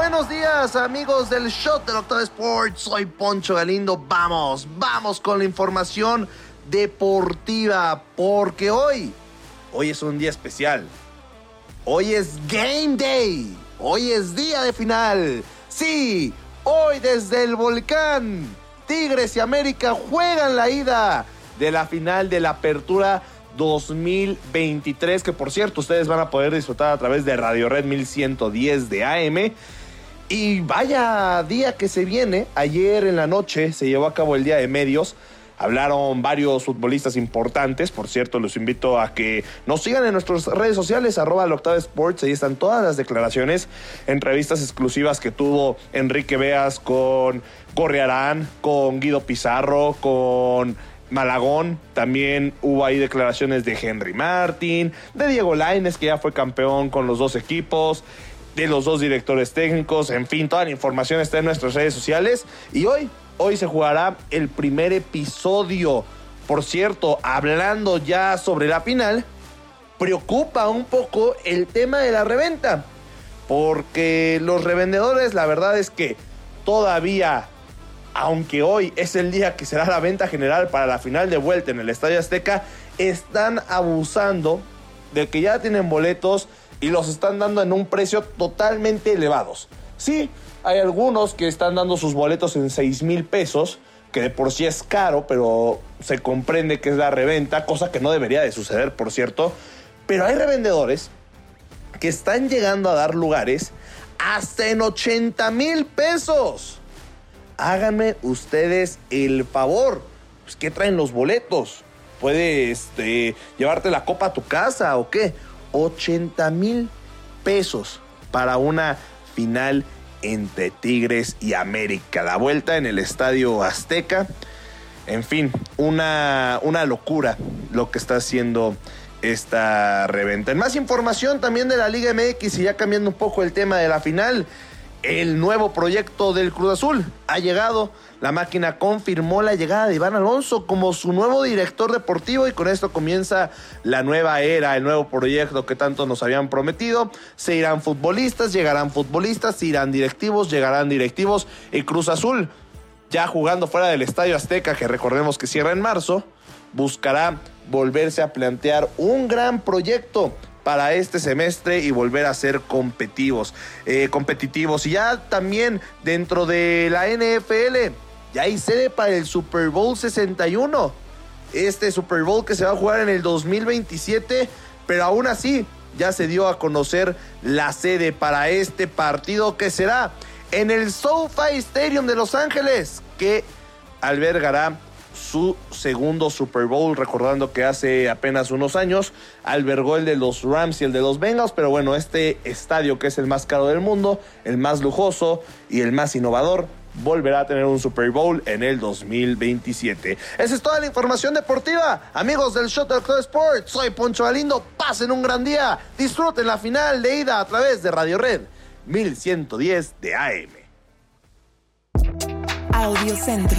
Buenos días amigos del Shot del Octavo Sports. Soy Poncho Galindo. Vamos, vamos con la información deportiva. Porque hoy, hoy es un día especial. Hoy es Game Day. Hoy es día de final. Sí, hoy desde el volcán. Tigres y América juegan la ida de la final de la apertura 2023, que por cierto ustedes van a poder disfrutar a través de Radio Red 1110 de AM. Y vaya día que se viene, ayer en la noche se llevó a cabo el Día de Medios. Hablaron varios futbolistas importantes. Por cierto, los invito a que nos sigan en nuestras redes sociales, arroba Octava Sports. Ahí están todas las declaraciones, entrevistas exclusivas que tuvo Enrique Veas con Correarán, con Guido Pizarro, con Malagón, también hubo ahí declaraciones de Henry Martin, de Diego Laines, que ya fue campeón con los dos equipos, de los dos directores técnicos, en fin, toda la información está en nuestras redes sociales. Y hoy, hoy se jugará el primer episodio. Por cierto, hablando ya sobre la final, preocupa un poco el tema de la reventa. Porque los revendedores, la verdad es que todavía aunque hoy es el día que será la venta general para la final de vuelta en el Estadio Azteca, están abusando de que ya tienen boletos y los están dando en un precio totalmente elevados. Sí, hay algunos que están dando sus boletos en 6 mil pesos, que de por sí es caro, pero se comprende que es la reventa, cosa que no debería de suceder, por cierto. Pero hay revendedores que están llegando a dar lugares hasta en 80 mil pesos háganme ustedes el favor. Pues, ¿Qué traen los boletos? ¿Puedes este, llevarte la copa a tu casa o qué? 80 mil pesos para una final entre Tigres y América. La vuelta en el Estadio Azteca. En fin, una, una locura lo que está haciendo esta reventa. En más información también de la Liga MX y ya cambiando un poco el tema de la final. El nuevo proyecto del Cruz Azul ha llegado. La máquina confirmó la llegada de Iván Alonso como su nuevo director deportivo y con esto comienza la nueva era, el nuevo proyecto que tanto nos habían prometido. Se irán futbolistas, llegarán futbolistas, se irán directivos, llegarán directivos y Cruz Azul, ya jugando fuera del Estadio Azteca, que recordemos que cierra en marzo, buscará volverse a plantear un gran proyecto para este semestre y volver a ser competitivos, eh, competitivos. Y ya también dentro de la NFL, ya hay sede para el Super Bowl 61. Este Super Bowl que se va a jugar en el 2027, pero aún así ya se dio a conocer la sede para este partido que será en el SoFi Stadium de Los Ángeles, que albergará su segundo Super Bowl, recordando que hace apenas unos años albergó el de los Rams y el de los Bengals, pero bueno, este estadio que es el más caro del mundo, el más lujoso y el más innovador, volverá a tener un Super Bowl en el 2027. Esa es toda la información deportiva. Amigos del del Club Sports, soy Poncho Galindo. Pasen un gran día. Disfruten la final de ida a través de Radio Red 1110 de AM. Audio Centro.